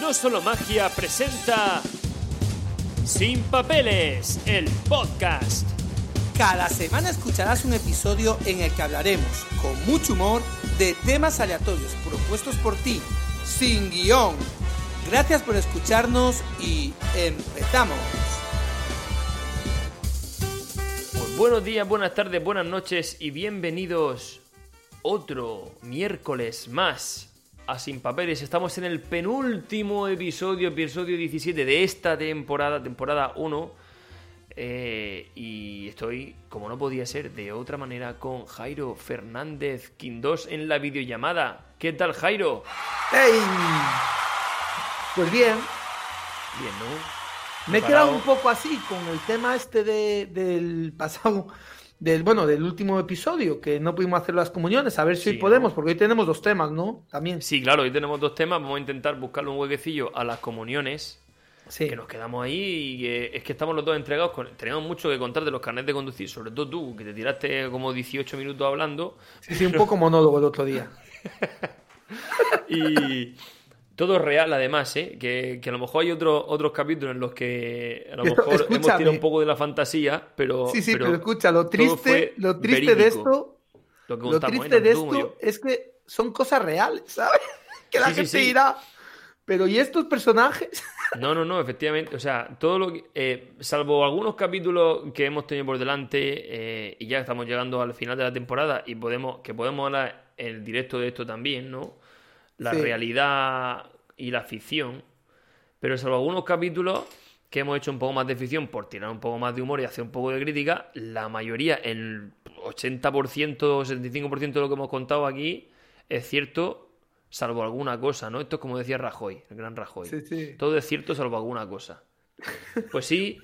No Solo Magia presenta Sin Papeles, el podcast. Cada semana escucharás un episodio en el que hablaremos, con mucho humor, de temas aleatorios propuestos por ti, sin guion. Gracias por escucharnos y empezamos. Pues buenos días, buenas tardes, buenas noches y bienvenidos otro miércoles más a Sin Papeles. Estamos en el penúltimo episodio, episodio 17 de esta temporada, temporada 1. Eh, y estoy, como no podía ser de otra manera, con Jairo Fernández Quindós en la videollamada. ¿Qué tal, Jairo? ¡Hey! Pues bien, Bien, ¿no? me he quedado un poco así con el tema este de- del pasado, del bueno, del último episodio, que no pudimos hacer las comuniones, a ver si Sí, hoy podemos, ¿no? porque hoy tenemos dos temas, ¿no? También. Sí, claro, hoy tenemos dos temas. Vamos a intentar buscarle un huequecillo a las comuniones. Sí. Que nos quedamos ahí y que es que estamos los dos entregados. Con... Tenemos mucho que contar de los carnets de conducir, sobre todo tú, que te tiraste como 18 minutos hablando. Sí, sí, un poco monólogo el otro día. Y todo real, además, ¿eh? Que, que a lo mejor hay otros otros capítulos en los que a lo mejor hemos tirado un poco de la fantasía, pero. Sí, sí, pero, escucha, lo triste, lo triste de esto, Lo, que lo contamos, triste ¿eh? de esto yo. es que son cosas reales, ¿sabes? Que la Sí, gente sí. dirá, pero ¿y estos personajes? No, no, no, efectivamente. O sea, todo lo que. eh, salvo algunos capítulos que hemos tenido por delante, eh, y ya estamos llegando al final de la temporada, y podemos, que podemos hablar en el directo de esto también, ¿no? La Sí. realidad y la ficción. Pero salvo algunos capítulos que hemos hecho un poco más de ficción por tirar un poco más de humor y hacer un poco de crítica, la mayoría, el 80% o 75% de lo que hemos contado aquí, es cierto, salvo alguna cosa, ¿no? Esto es como decía Rajoy, el gran Rajoy. Sí, sí. Todo es cierto salvo alguna cosa. Pues sí,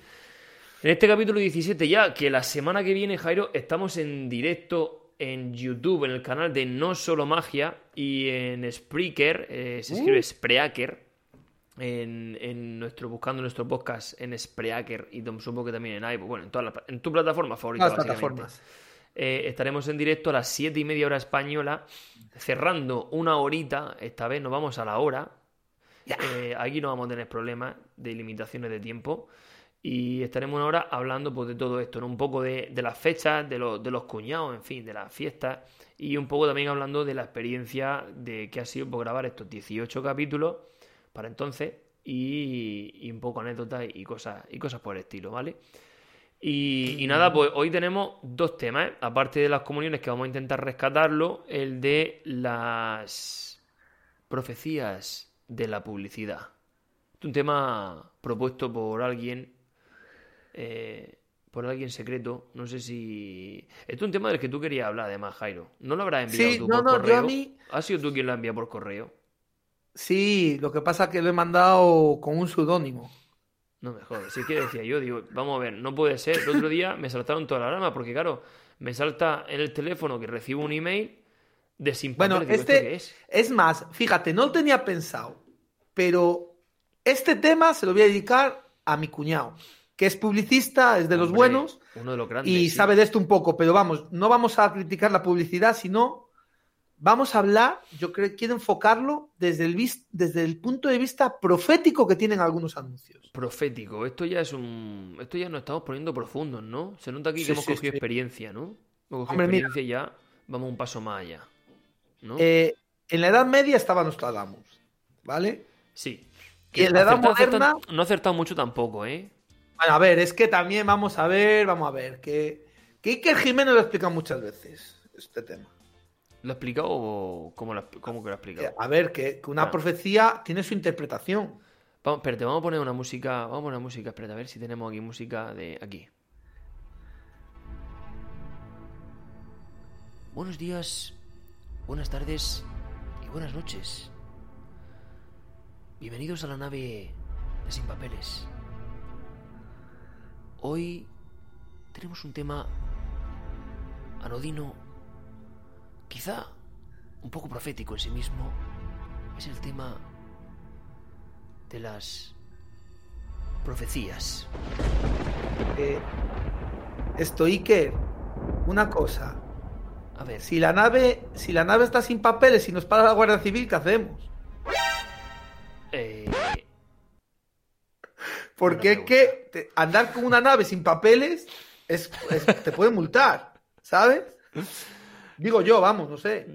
en este capítulo 17 ya, que la semana que viene, Jairo, estamos en directo en YouTube, en el canal de No Solo Magia y en Spreaker, eh, se escribe Spreaker, en, en nuestro, buscando nuestro podcast en Spreaker y supongo que también en iVoox, bueno, en, todas las- en tu plataforma favorita. Las básicamente. plataformas. Eh, estaremos en directo a las 7 y media hora española, cerrando una horita, esta vez nos vamos a la hora. Eh, aquí no vamos a tener problemas de limitaciones de tiempo. Y estaremos una hora hablando pues, de todo esto, ¿no? un poco de, de las fechas, de, los- de los cuñados, en fin, de las fiestas. Y un poco también hablando de la experiencia de que ha sido por grabar estos 18 capítulos para entonces. Y, y un poco anécdotas y cosas, y cosas por el estilo, ¿vale? Y, y nada, pues hoy tenemos dos temas, ¿eh? aparte de las comuniones que vamos a intentar rescatarlo, el de las profecías de la publicidad. Es un tema propuesto por alguien, eh, por alguien secreto, no sé si... Esto es un tema del que tú querías hablar además, Jairo. ¿No lo habrás enviado Sí, tú no, por no, yo correo? a mí- ¿Has sido tú quien lo ha enviado por correo? Sí, lo que pasa es que lo he mandado con un seudónimo. No me jodas, si es que decía yo, digo, vamos a ver, no puede ser. El otro día me saltaron todas las alarmas, porque claro, me salta en el teléfono que recibo un email de sin Bueno, papeles. Digo, ¿esto este qué es? es más, fíjate, no lo tenía pensado, pero este tema se lo voy a dedicar a mi cuñado, que es publicista, es de los buenos Uno de los grandes. y sí. sabe de esto un poco, pero vamos, no vamos a criticar la publicidad, sino vamos a hablar, yo creo, quiero enfocarlo desde el, desde el punto de vista profético que tienen algunos anuncios. Profético, esto ya es un. Esto ya nos estamos poniendo profundos, ¿no? Se nota aquí Sí, que hemos sí, cogido experiencia, ¿no? Hemos cogido Hombre, mira. experiencia y ya vamos un paso más allá. ¿No? Eh, en la Edad Media estaba Nostradamus, ¿vale? sí. y en la edad moderna- no ha acertado mucho tampoco, ¿eh? Bueno, a ver, es que también vamos a ver, vamos a ver, que, que Iker Jiménez lo explica muchas veces, este tema. ¿Lo ha explicado o cómo, lo cómo que lo ha explicado? A ver, que, que una Ah. profecía tiene su interpretación. Vamos, espérate, vamos a poner una música. Vamos a poner música, espérate, a ver si tenemos aquí música de aquí. Buenos días, buenas tardes y buenas noches. Bienvenidos a la nave de Sin Papeles. Hoy tenemos un tema anodino, quizá un poco profético en sí mismo. Es el tema de las profecías. Eh, esto, Iker, una cosa. A ver, Si la nave, si la nave está sin papeles y nos para la Guardia Civil, ¿qué hacemos? Porque es que te- andar con una nave sin papeles es, es- te puede multar, ¿sabes? Digo yo, vamos, no sé.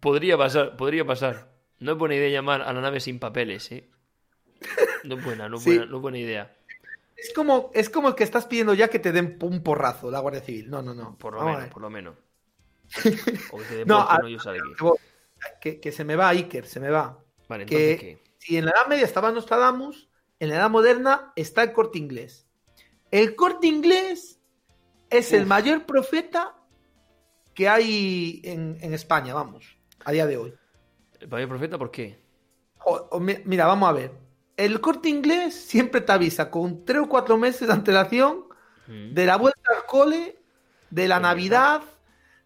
podría pasar, podría pasar. No es buena idea llamar a la nave sin papeles, ¿eh? No es buena, no es Sí. buena, no es buena idea. Es como, es como el que estás pidiendo ya que te den un porrazo la Guardia Civil. No, no, no. Por lo Vamos menos, por lo menos. O que te No, a- no, yo sabe. Que, que- que se me va, Iker, se me va. Vale, que entonces, ¿qué? si en la Edad Media estaba Nostradamus, en la Edad Moderna está el corte inglés. El corte inglés es el mayor profeta que hay en, en España, vamos, a día de hoy. ¿El mayor profeta por qué? O- o mi- mira, vamos a ver. El corte inglés siempre te avisa con tres o cuatro meses de antelación Mm. de la vuelta al cole, de la Navidad,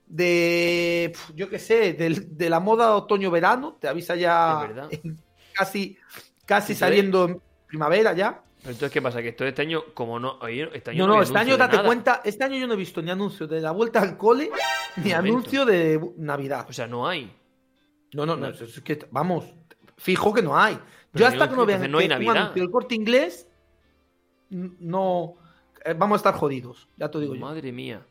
de, yo qué sé, de, la moda otoño-verano, te avisa ya en- casi, casi saliendo en primavera ya. Entonces, ¿qué pasa? Que esto este año, como no. Este año No, no, no, este año date nada. cuenta, este año yo no he visto ni anuncio de la vuelta al cole, ni anuncio de Navidad. O sea, no hay. No, no, no, no. es- que, vamos, fijo que no hay. Pero Yo hasta que no vean no hay que Navidad. del corte inglés, no, eh, vamos a estar jodidos, ya te digo yo. Madre mía.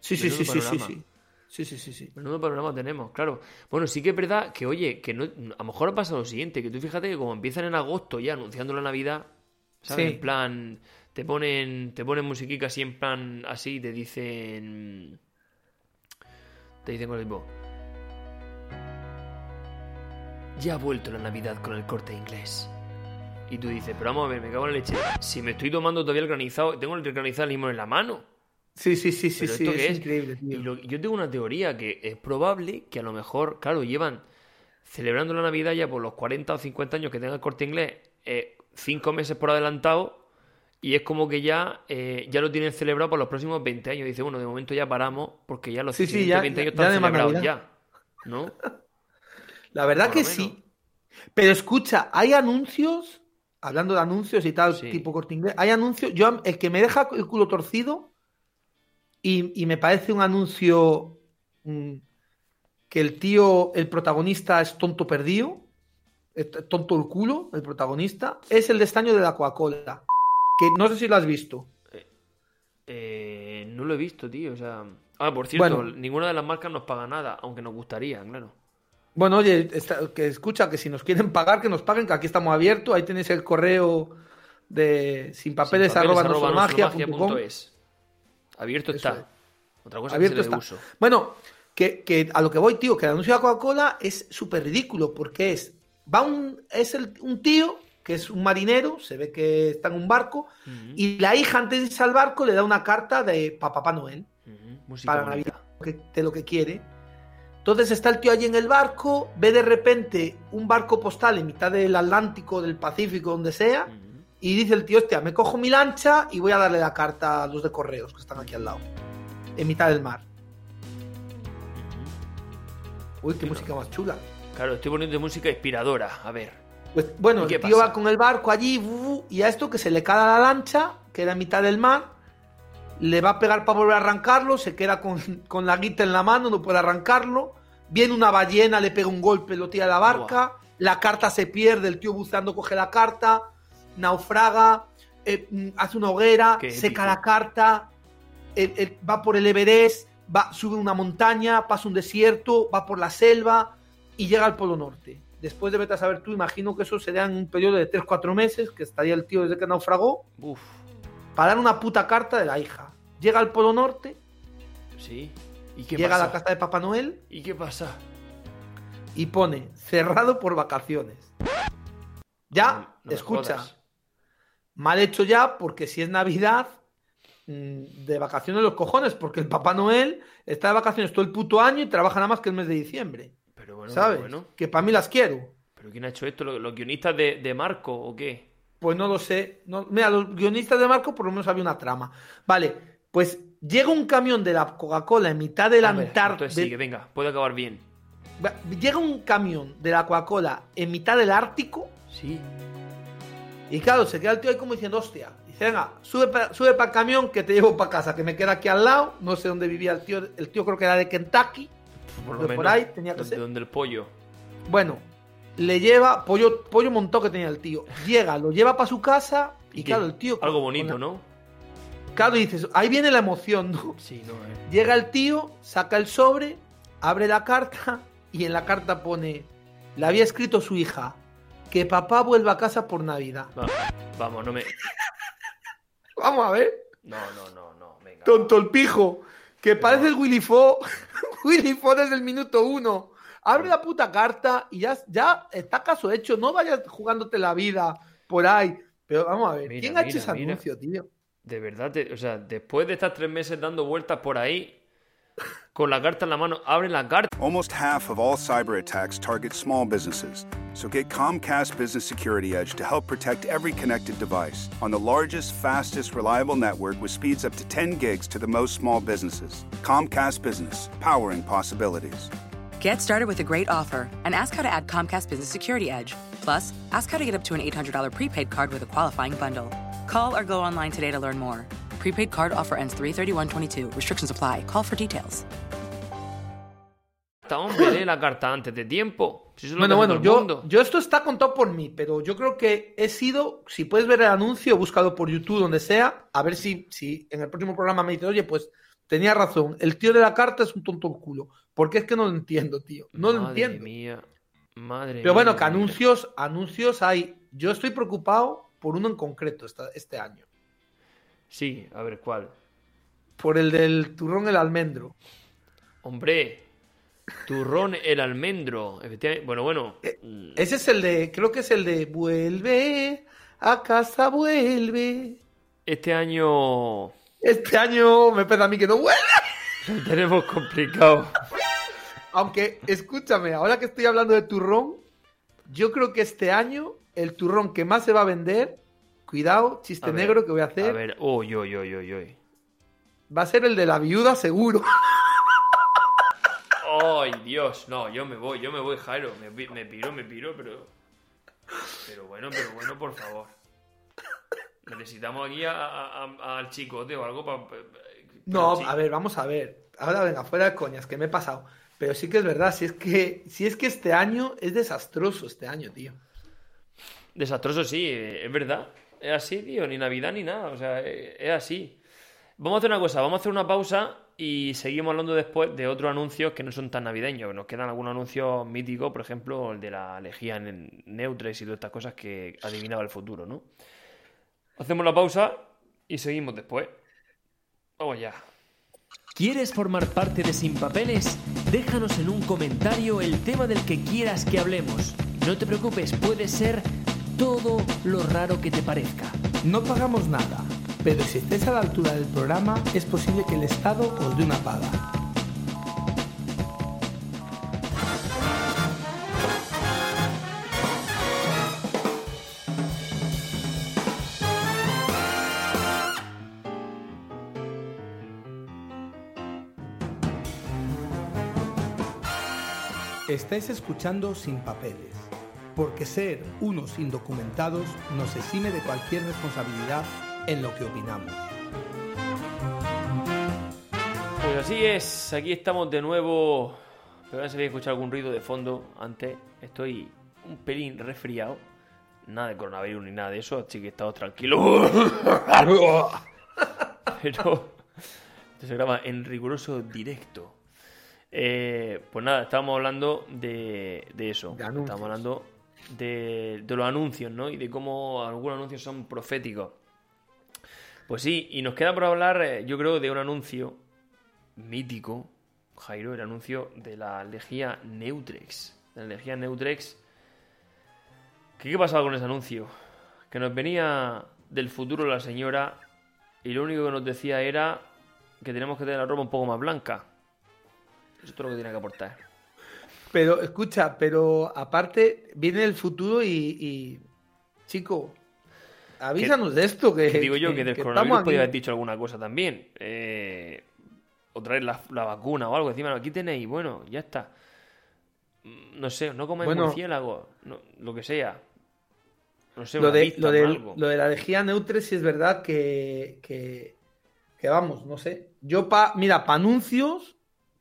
Sí, sí, sí, sí, sí, sí. Sí, sí, sí, sí. Menudo panorama tenemos, claro. Bueno, sí que es verdad que, oye, que no, a lo mejor pasa lo siguiente, que tú fíjate que como empiezan en agosto ya anunciando la Navidad, ¿sabes? Sí. En plan, te ponen, te ponen musiquica así en plan, así, te dicen... Te dicen con el tipo... Ya ha vuelto la Navidad con el corte inglés. Y tú dices, pero vamos a ver, me cago en la leche. Si me estoy tomando todavía el granizado, tengo el granizado limón en la mano. Sí, sí, sí, sí, ¿Pero sí, es, increíble, Y lo- yo tengo una teoría que es probable que a lo mejor, claro, llevan celebrando la Navidad ya por los 40 o 50 años que tenga el corte inglés, eh, cinco meses por adelantado, y es como que ya, eh, ya lo tienen celebrado por los próximos 20 años. Dice, bueno, de momento ya paramos porque ya los Sí, sí, siguientes ya- 20 años ya están más celebrados Navidad. ya. ¿No? La verdad por que sí. Pero escucha, hay anuncios, hablando de anuncios y tal, Sí. tipo corte inglés, hay anuncios, yo el que me deja el culo torcido y, y me parece un anuncio mm, que el tío, el protagonista es tonto perdido, es tonto el culo, el protagonista, es el de este año de la Coca-Cola. Que no sé si lo has visto. Eh, no lo he visto, tío. O sea... Ah, por cierto, Bueno. ninguna de las marcas nos paga nada, aunque nos gustaría, claro. Bueno, oye, que escucha que si nos quieren pagar, que nos paguen, que aquí estamos abiertos. Ahí tenéis el correo de sin papeles, Sin arroba arroba. Abierto Eso está. es. Otra cosa Abierto que se le está. uso. Bueno, que, que a lo que voy, tío, que el anuncio de la Coca-Cola es súper ridículo porque es, va un, es el- un tío que es un marinero, se ve que está en un barco, y la hija antes de irse al barco le da una carta de pa Papá Noel. para. Navidad, de lo que quiere. Entonces está el tío allí en el barco, ve de repente un barco postal en mitad del Atlántico, del Pacífico, donde sea. Y dice el tío, hostia, me cojo mi lancha y voy a darle la carta a los de correos que están aquí al lado, en mitad del mar. Uy, qué Qué música más chula. Claro, estoy poniendo música inspiradora. A ver. Pues bueno, ¿Y qué el tío pasa? va con el barco allí y a esto que se le cae a la lancha, que era en mitad del mar, le va a pegar para volver a arrancarlo, se queda con, con la guita en la mano, no puede arrancarlo. Viene una ballena, le pega un golpe, lo tira a la barca, la carta se pierde, el tío buceando coge la carta, naufraga, eh, mm, hace una hoguera, seca la carta, va por el Everest, va, sube una montaña, pasa un desierto, va por la selva y llega al Polo Norte. Después de vete a saber tú, imagino que eso sería en un periodo de 3-4 meses, que estaría el tío desde que naufragó, Uf. para dar una puta carta de la hija. Llega al Polo Norte, Sí. ¿Y qué llega a la casa de Papá Noel ¿Y qué pasa? y pone cerrado por vacaciones. Ya, No- no escucha. Mal hecho ya, porque si es Navidad, mm, de vacaciones los cojones, porque el Papá Noel está de vacaciones todo el puto año y trabaja nada más que el mes de diciembre. Pero bueno, ¿Sabes? bueno. Que para mí las quiero. ¿Pero quién ha hecho esto? ¿Los, guionistas de, de, Marco o qué? Pues no lo sé. No, mira, los guionistas de Marco por lo menos había una trama. Vale, pues llega un camión de la Coca-Cola en mitad del Antártico. Sigue, venga, puede acabar bien. Llega un camión de la Coca-Cola en mitad del Ártico. Sí. Y claro, se queda el tío ahí como diciendo, hostia. Dice, venga, sube para sube el camión que te llevo para casa, que me queda aquí al lado. No sé dónde vivía el tío. El tío creo que era de Kentucky. Por, lo por ahí tenía que ser. Donde el pollo. Bueno, le lleva, pollo, pollo montó que tenía el tío. Llega, lo lleva para su casa y, claro, el tío. Algo bonito, ¿no? Claro, dices, ahí viene la emoción, ¿no? Sí, no, eh. Llega el tío, saca el sobre, abre la carta y en la carta pone, le había escrito su hija, que papá vuelva a casa por Navidad. vamos, no me... vamos a ver. No, no, no, no, venga. Tonto el pijo, que parece el Willy Fo. Willy Fo desde el minuto uno. Abre la puta carta y ya, ya está caso hecho. No vayas jugándote la vida por ahí. Pero vamos a ver, ¿quién ha hecho ese anuncio, tío? De verdad, o sea, después de estar tres meses dando vueltas por ahí, con la carta en la mano, abre la carta. Almost half of all cyber attacks target small businesses. So get Comcast Business Security Edge to help protect every connected device on the largest, fastest, reliable network with speeds up to 10 gigs to the most small businesses. Comcast Business, powering possibilities. Get started with a great offer and ask how to add Comcast Business Security Edge. Plus, ask how to get up to an $800 prepaid card with a qualifying bundle. Call or go online today to learn more. Prepaid card offer ends 331.22. Restrictions apply. Call for details. Hombre, la carta antes de tiempo. bueno, bueno, yo, yo esto está contado por mí, pero yo creo que he sido, si puedes ver el anuncio, búscalo por YouTube, donde sea, a ver si, si en el próximo programa me dices, oye, pues tenía razón, el tío de la carta es un tonto el culo. Porque es que no lo entiendo, tío. No lo entiendo. Mía. Madre Pero bueno, que anuncios, anuncios hay. Yo estoy preocupado por uno en concreto este año. Sí, a ver cuál. Por el del turrón el almendro. Hombre, turrón el almendro. Bueno, bueno. Eh, ese es el de, creo que es el de vuelve a casa, vuelve. Este año. Este año me pesa a mí que no vuelve. Lo tenemos complicado. Aunque, escúchame, ahora que estoy hablando de turrón, yo creo que este año el turrón que más se va a vender, cuidado, chiste negro que voy a hacer. A ver, uy, uy, uy, uy, uy. Va a ser el de la viuda seguro. Ay, Dios, no, yo me voy, yo me voy, Jairo. Me, me piro, me piro, pero. Pero bueno, pero bueno, por favor. Necesitamos aquí al chicote o algo para. No, a ver, vamos a ver. Ahora venga, fuera de coñas, que me he pasado. Pero sí que es verdad, si es que, si es que este año es desastroso este año, tío. Desastroso, sí, eh, es verdad. Es así, tío, ni Navidad ni nada. O sea, eh, es así. Vamos a hacer una cosa, vamos a hacer una pausa y seguimos hablando después de otros anuncios que no son tan navideños. Nos quedan algunos anuncios míticos, por ejemplo, el de la lejía en Neutres y todas estas cosas que adivinaba el futuro, ¿no? Hacemos la pausa y seguimos después. Vamos ya. ¿Quieres formar parte de Sin Papeles? Déjanos en un comentario el tema del que quieras que hablemos. No te preocupes, puede ser todo lo raro que te parezca. No pagamos nada, pero si estés a la altura del programa, es posible que el Estado os dé una paga. Estáis escuchando Sin Papeles, porque ser unos indocumentados nos exime de cualquier responsabilidad en lo que opinamos. Pues así es, aquí estamos de nuevo. Pero si había escuchado algún ruido de fondo antes. Estoy un pelín resfriado. Nada de coronavirus ni nada de eso, así que estado tranquilo. Pero esto se graba en riguroso directo. Eh, pues nada, estábamos hablando de, eso. estábamos hablando de, los anuncios, ¿no? Y de cómo algunos anuncios son proféticos. Pues sí, y nos queda por hablar, eh, yo creo, de un anuncio mítico, Jairo, el anuncio de la lejía Neutrex. la lejía Neutrex. ¿Qué, ¿Qué pasaba con ese anuncio? Que nos venía del futuro la señora y lo único que nos decía era que tenemos que tener la ropa un poco más blanca. Eso es todo lo que tiene que aportar. Pero, escucha, pero aparte, viene el futuro y, y chico, avísanos de esto. Que, Que digo yo que del que coronavirus aquí. haber dicho alguna cosa también. Eh, o traer la, la vacuna o algo. Encima, aquí tenéis, bueno, ya está. No sé, no comáis Bueno. murciélago, no, lo que sea. No sé, Lo de, lo, de, lo de la lejía neutre sí es verdad que, que, que vamos, no sé. Yo, pa, mira, para anuncios,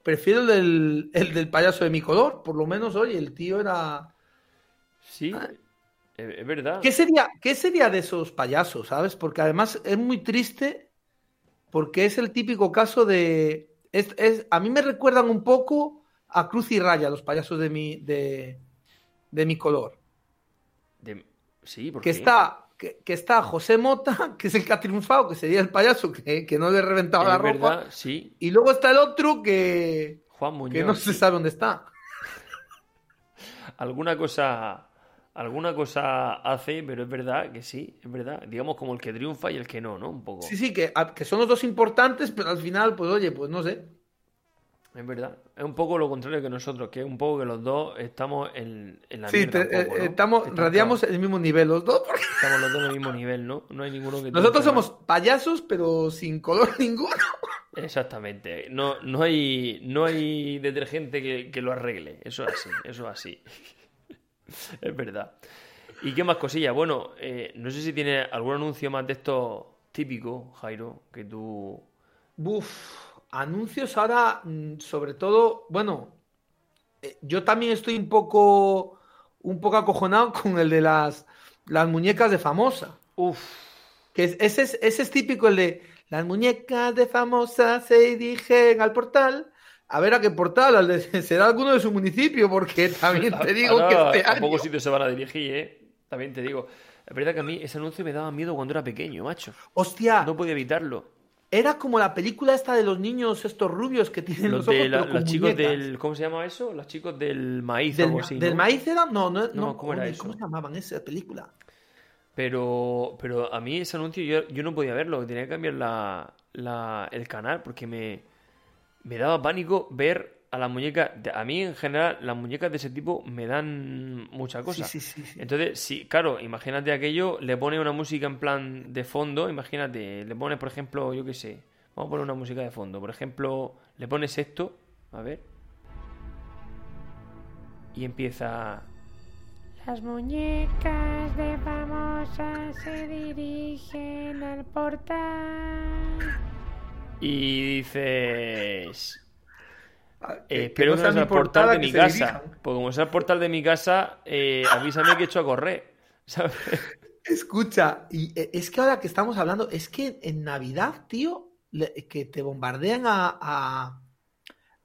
prefiero el del, el del payaso de mi color. Por lo menos, oye, el tío era... Sí, es, es verdad. ¿Qué sería, ¿Qué sería de esos payasos, sabes? Porque además es muy triste porque es el típico caso de... Es, es- a mí me recuerdan un poco a Cruz y Raya, los payasos de mi, de, de mi color. De- Sí, porque Que está, que, que está José Mota, que es el que ha triunfado, que sería el payaso que, que no le reventaba la ropa. sí. Y luego está el otro que, Juan Muñoz. que no se sabe dónde está. Alguna cosa, alguna cosa hace, pero es verdad que sí, es verdad. Digamos como el que triunfa y el que no, ¿no? Un poco. Sí, sí, que, que son los dos importantes, pero al final, pues oye, pues no sé. Es verdad. Es un poco lo contrario que nosotros, que es un poco que los dos estamos en, en la Sí, mierda. eh, ¿no? estamos, radiamos todos- el mismo nivel los dos. porque Estamos los dos en el mismo nivel, ¿no? No hay ninguno que... Nosotros somos payasos, pero sin color ninguno. Exactamente. No, no, hay, no hay detergente que, que lo arregle. Eso es así, eso es así. es verdad. ¿Y qué más cosillas? Bueno, eh, no sé si tiene algún anuncio más de estos típicos, Jairo, que tú... Buf, anuncios ahora, mm, sobre todo, bueno, eh, yo también estoy un poco, un poco acojonado con el de las, las muñecas de famosa. Uf, Que es- ese, es, ese es típico, el de las muñecas de famosa se dirigen al portal. A ver a qué portal, al de- será alguno de su municipio, porque también te digo Ahora, que este a pocos sitios se van a dirigir, ¿eh? También te digo. Es verdad que a mí ese anuncio me daba miedo cuando era pequeño, macho. Hostia, No podía evitarlo. Era como la película esta de los niños, estos rubios que tienen Los los, ojos, de la- pero los chicos muñecas. del. ¿Cómo se llama eso? Los chicos del maíz o Del, algo así. del ¿no? maíz era, no, no, No, no, ¿cómo era oye, eso? ¿Cómo se llamaban esa película? Pero, pero a mí ese anuncio yo, yo no podía verlo. Tenía que cambiar la, la- el canal porque me, me daba pánico ver a las muñecas. de- A mí en general, las muñecas de ese tipo me dan mucha cosa. Sí, sí, sí, sí. Entonces, sí, claro, imagínate aquello, le pone una música en plan de fondo, imagínate, le pones, por ejemplo, yo qué sé, vamos a poner una música de fondo, por ejemplo, le pones esto, a ver, y empieza... Las muñecas de famosa se dirigen al portal. Y dices... Eh, espero que que no sea el portal de mi casa. Porque como sea el portal de mi casa, eh, avísame que he hecho a correr. ¿Sabes? Escucha, y eh, es que ahora que estamos hablando, es que en Navidad, tío, que te bombardean a, a-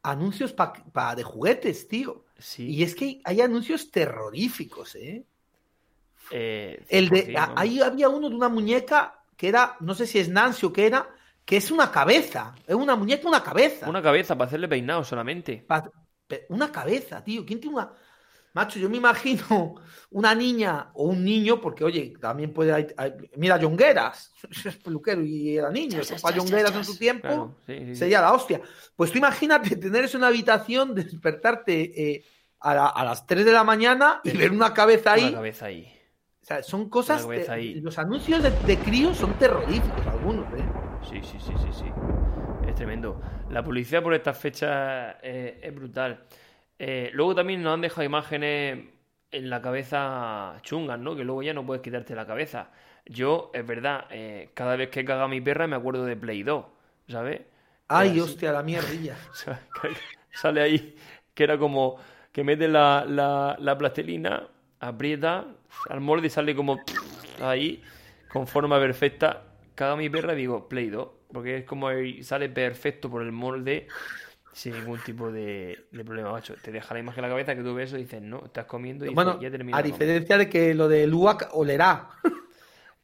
anuncios pa- pa- de juguetes, tío. Sí. Y es que hay anuncios terroríficos, ¿eh? eh, El de, 100%, a- vamos. ahí había uno de una muñeca que era, no sé si es Nancy o qué era, que es una cabeza. Es una muñeca, una cabeza. Una cabeza para hacerle peinado solamente. Pa- Una cabeza, tío. ¿Quién tiene una.? Macho, yo me imagino una niña o un niño, porque oye, también puede. hay- hay- Mira, Yongueras, es peluquero y era niño. Chas, papá chas, Yongueras chas, en su tiempo Claro, sí, sí, sí. sería la hostia. Pues tú imagínate tener eso en una habitación, despertarte eh, a, la- a las 3 de la mañana y ver una cabeza ahí. Una cabeza ahí. O sea, son cosas. Una cabeza te- ahí. Los anuncios de, de críos son terroríficos, algunos, ¿eh? Sí, sí, sí, sí, sí. Es tremendo. La publicidad por estas fechas eh, es brutal. Eh, luego también nos han dejado imágenes en la cabeza chungas, ¿no? Que luego ya no puedes quitarte la cabeza. Yo, es verdad, eh, cada vez que caga mi perra me acuerdo de Play 2, ¿sabes? Ay, hostia, la mierdilla. Sale ahí, que era como que mete la, la, la plastilina, aprieta al molde y sale como ahí, con forma perfecta. Caga mi perra y digo, Play 2, porque es como sale perfecto por el molde sin ningún tipo de, de problema, macho. Te deja la imagen en la cabeza que tú ves eso y dices, no, estás comiendo y dices, ya termina a de comer". diferencia de que lo de Luac olerá.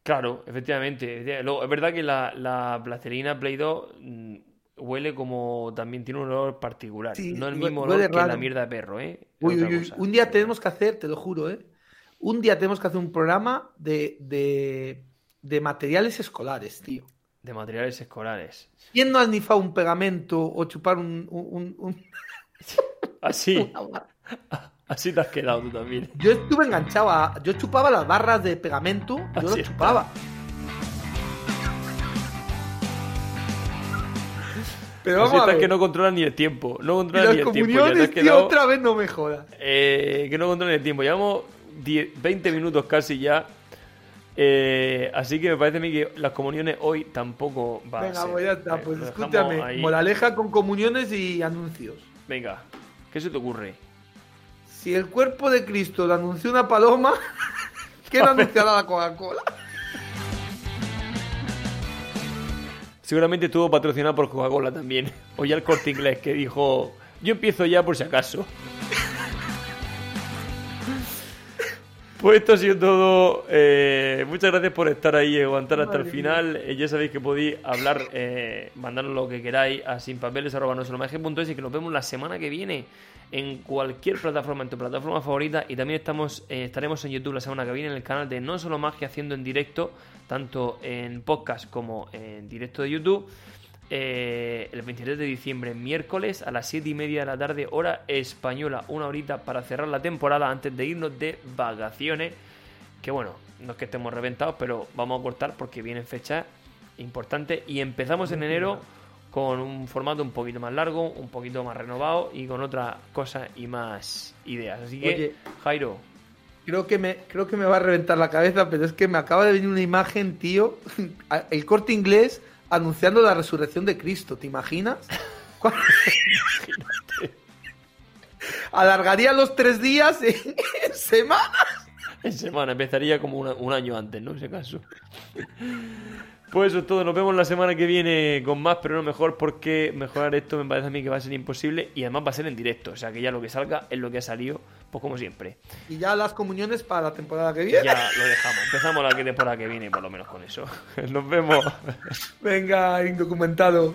Claro, efectivamente. Luego, es verdad que la, la plastilina Play 2 mm, huele como también tiene un olor particular. Sí, no el mismo olor que la mierda de perro, ¿eh? Uy, uy, uy. Un día tenemos que hacer, te lo juro, ¿eh? Un día tenemos que hacer un programa de, de, de materiales escolares, tío. De materiales escolares. ¿Quién no ha nifado un pegamento o chupar un, un- un- Así. Así te has quedado tú también. Yo estuve enganchado a. Yo chupaba las barras de pegamento. Yo Así lo chupaba. Pero vamos a ver. que no controlas ni el tiempo. No las ni el tiempo. Ya te tío, otra vez no me jodas. Eh, que no controlan el tiempo. Llevamos 10 20 minutos casi ya. Eh, así que me parece a mí que las comuniones hoy tampoco va a Venga, ser. pues ya está. Eh, Pues lo escúchame. Moraleja con comuniones y anuncios. Venga, ¿qué se te ocurre? Si el cuerpo de Cristo lo anunció una paloma, ¿qué no anunciará la Coca-Cola? Seguramente estuvo patrocinado por Coca-Cola también. O ya el corte inglés que dijo: Yo empiezo ya por si acaso. Pues esto ha sido todo. Eh, muchas gracias por estar ahí y aguantar hasta el final. Eh, ya sabéis que podéis hablar, eh, mandarnos lo que queráis a sinpapeles.es y que nos vemos la semana que viene en cualquier plataforma, en tu plataforma favorita. Y también estamos, eh, estaremos en YouTube la semana que viene en el canal de No Solo que haciendo en directo, tanto en podcast como en directo de YouTube. Eh, el 23 de diciembre, miércoles, a las 7 y media de la tarde, hora española, una horita para cerrar la temporada antes de irnos de vacaciones. Que bueno, no es que estemos reventados, pero vamos a cortar porque vienen fechas importantes. Y empezamos en enero con un formato un poquito más largo, un poquito más renovado y con otras cosas y más ideas. Así que, Oye. Jairo, Creo que, me, creo que me va a reventar la cabeza, pero es que me acaba de venir una imagen, tío. El corte inglés anunciando la resurrección de Cristo, ¿te imaginas? ¿Cuál- Alargaría los tres días en, en semanas. en semana empezaría como una- un año antes, ¿no? En ese caso. Pues eso es todo, nos vemos la semana que viene con más, pero no mejor, porque mejorar esto me parece a mí que va a ser imposible y además va a ser en directo, o sea que ya lo que salga es lo que ha salido, pues como siempre. Y ya las comuniones para la temporada que viene. Ya lo dejamos, empezamos la temporada que viene, por lo menos con eso. Nos vemos. Venga, indocumentados.